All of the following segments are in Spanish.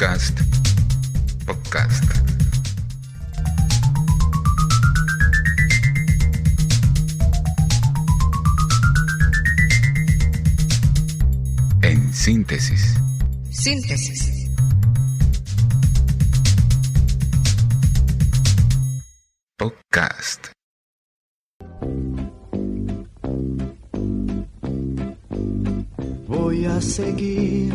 Podcast. Podcast. En síntesis. Síntesis. Podcast. Voy a seguir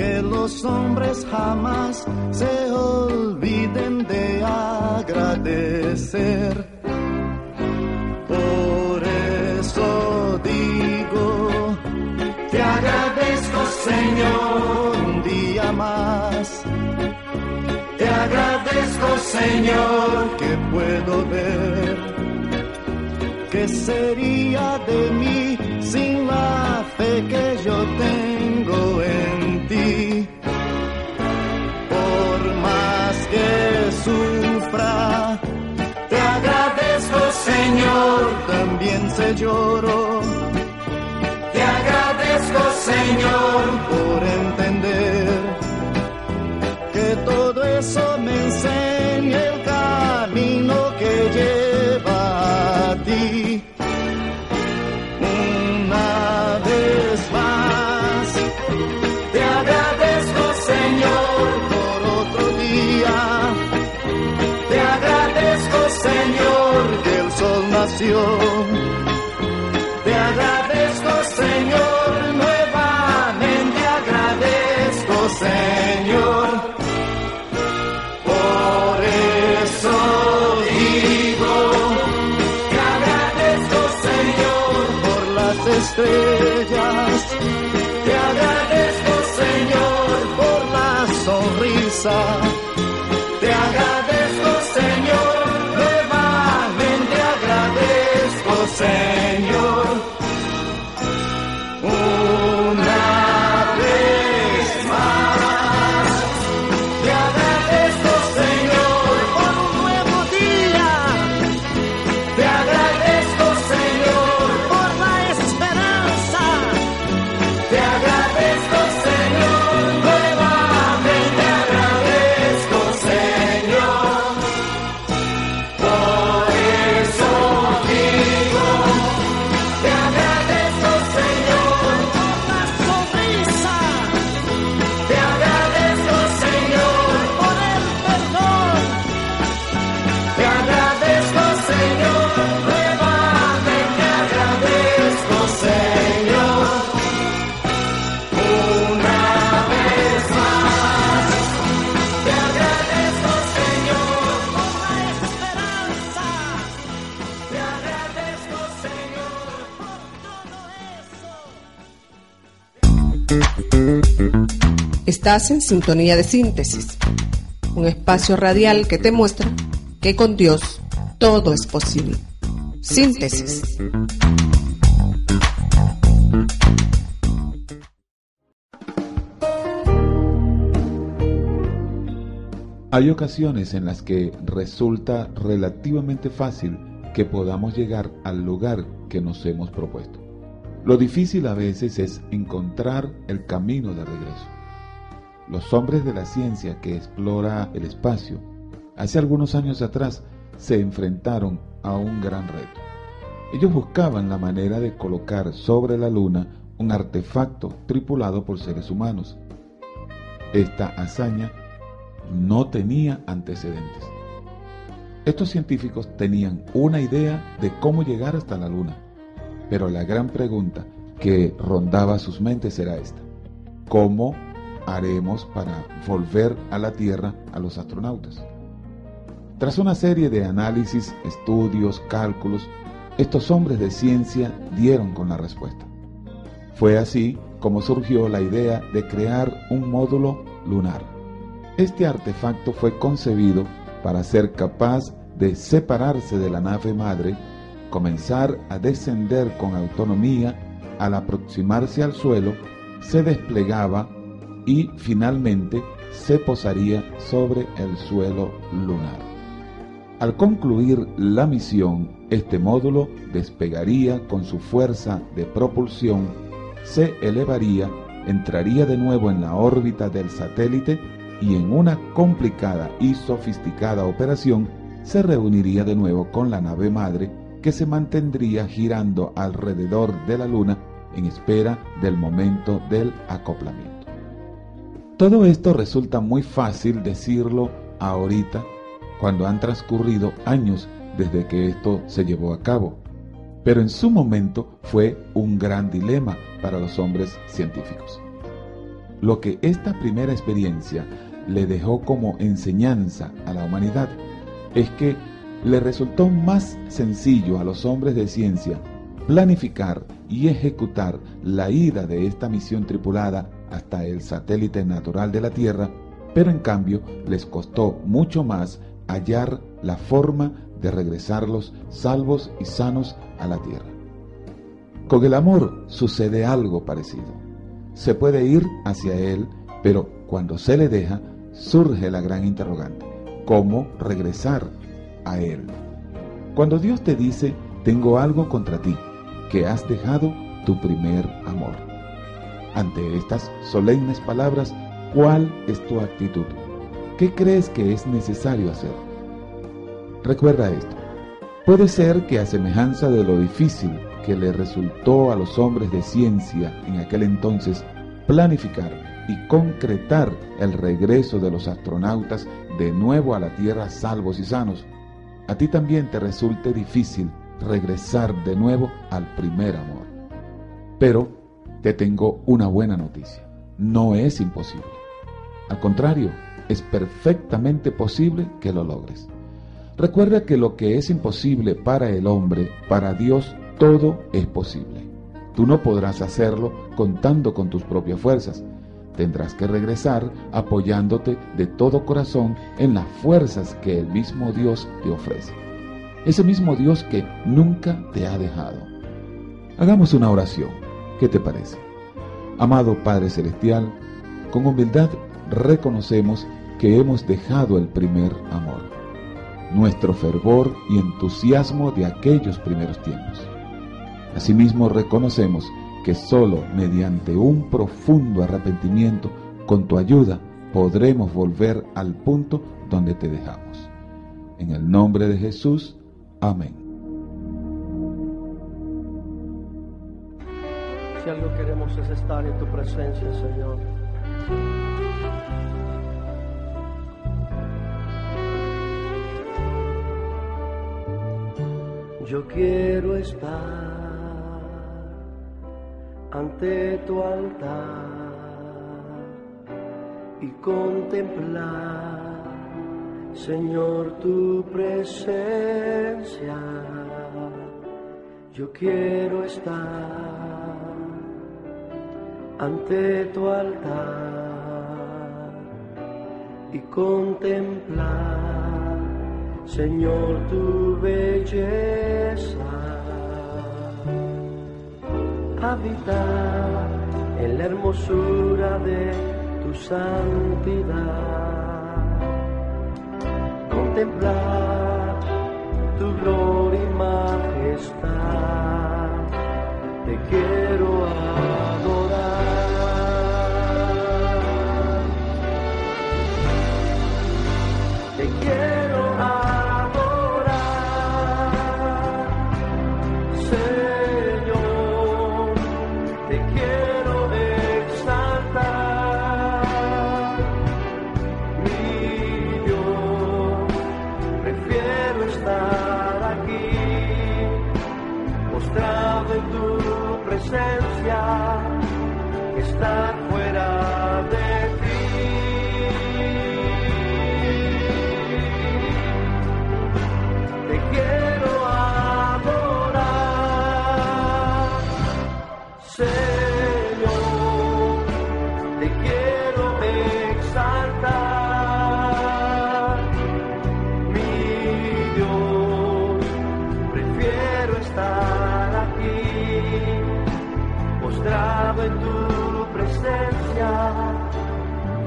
que los hombres jamás se olviden de agradecer. Por eso digo, te agradezco Señor un día más. Te agradezco Señor que puedo ver ¿Qué sería de mí sin la fe que yo tengo en también se lloro. Te agradezco Señor por entender Te agradezco Señor, nuevamente agradezco Señor. Por eso digo, te agradezco Señor por las estrellas, te agradezco Señor por la sonrisa, Estás en sintonía de síntesis, un espacio radial que te muestra que con Dios todo es posible. Síntesis. Hay ocasiones en las que resulta relativamente fácil que podamos llegar al lugar que nos hemos propuesto. Lo difícil a veces es encontrar el camino de regreso. Los hombres de la ciencia que explora el espacio hace algunos años atrás se enfrentaron a un gran reto. Ellos buscaban la manera de colocar sobre la Luna un artefacto tripulado por seres humanos. Esta hazaña no tenía antecedentes. Estos científicos tenían una idea de cómo llegar hasta la Luna, pero la gran pregunta que rondaba sus mentes era esta. ¿Cómo haremos para volver a la Tierra a los astronautas? Tras una serie de análisis, estudios, cálculos, estos hombres de ciencia dieron con la respuesta. Fue así como surgió la idea de crear un módulo lunar. Este artefacto fue concebido para ser capaz de separarse de la nave madre, comenzar a descender con autonomía, al aproximarse al suelo, se desplegaba y finalmente se posaría sobre el suelo lunar. Al concluir la misión, este módulo despegaría con su fuerza de propulsión, se elevaría, entraría de nuevo en la órbita del satélite y en una complicada y sofisticada operación se reuniría de nuevo con la nave madre que se mantendría girando alrededor de la Luna en espera del momento del acoplamiento. Todo esto resulta muy fácil decirlo ahorita, cuando han transcurrido años desde que esto se llevó a cabo, pero en su momento fue un gran dilema para los hombres científicos. Lo que esta primera experiencia le dejó como enseñanza a la humanidad es que le resultó más sencillo a los hombres de ciencia planificar y ejecutar la ida de esta misión tripulada hasta el satélite natural de la Tierra, pero en cambio les costó mucho más hallar la forma de regresarlos salvos y sanos a la Tierra. Con el amor sucede algo parecido. Se puede ir hacia Él, pero cuando se le deja, surge la gran interrogante. ¿Cómo regresar a Él? Cuando Dios te dice, tengo algo contra ti, que has dejado tu primer amor. Ante estas solemnes palabras, ¿cuál es tu actitud? ¿Qué crees que es necesario hacer? Recuerda esto. Puede ser que a semejanza de lo difícil que le resultó a los hombres de ciencia en aquel entonces planificar y concretar el regreso de los astronautas de nuevo a la Tierra salvos y sanos, a ti también te resulte difícil regresar de nuevo al primer amor. Pero te tengo una buena noticia. No es imposible. Al contrario, es perfectamente posible que lo logres. Recuerda que lo que es imposible para el hombre, para Dios todo es posible. Tú no podrás hacerlo contando con tus propias fuerzas. Tendrás que regresar apoyándote de todo corazón en las fuerzas que el mismo Dios te ofrece. Ese mismo Dios que nunca te ha dejado. Hagamos una oración. ¿Qué te parece? Amado Padre Celestial, con humildad reconocemos que hemos dejado el primer amor nuestro fervor y entusiasmo de aquellos primeros tiempos. Asimismo reconocemos que sólo mediante un profundo arrepentimiento, con tu ayuda, podremos volver al punto donde te dejamos. En el nombre de Jesús, amén. Si algo queremos es estar en tu presencia, Señor. Yo quiero estar ante tu altar y contemplar, Señor, tu presencia. Yo quiero estar ante tu altar y contemplar Señor, tu belleza. Habitar en la hermosura de tu santidad. Contemplar tu gloria y majestad. Te quiero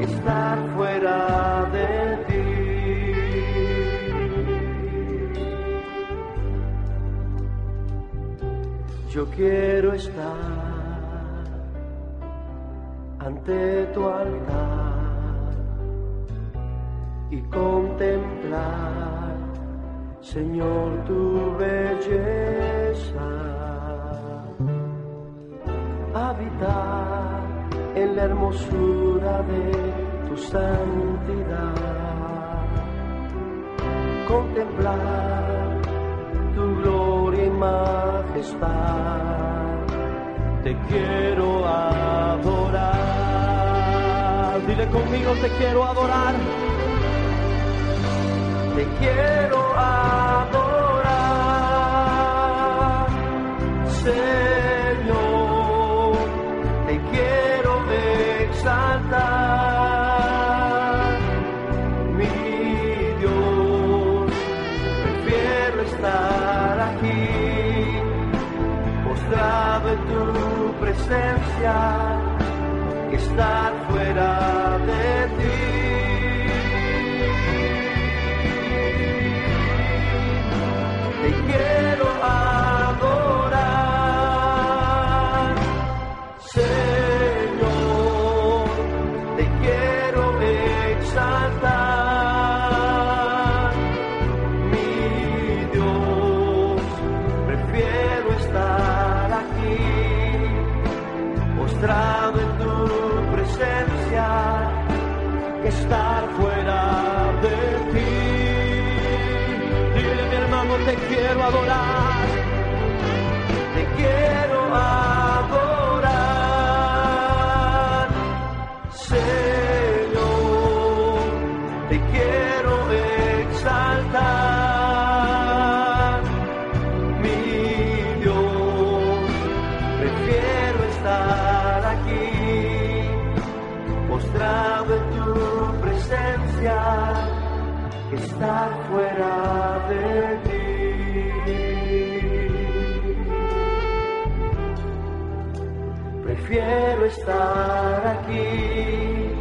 estar fuera de ti. Yo quiero estar ante tu altar y contemplar, Señor, tu belleza. Habitar en la hermosura de tu santidad. Contemplar tu gloria y majestad. Te quiero adorar. Dile conmigo, te quiero adorar. Te quiero en tu presencia, que estar fuera de ti. Dile mi hermano, te quiero adorar, te quiero adorar, Señor, te quiero exaltar, mi en tu presencia que estar fuera de ti. Prefiero estar aquí,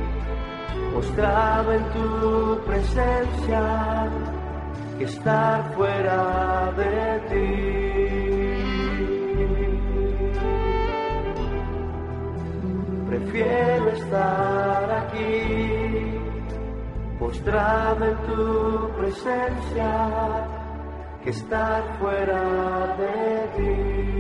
postrado en tu presencia, que estar fuera de ti. Prefiero estar aquí, postrado tu presencia, que estar fuera de ti.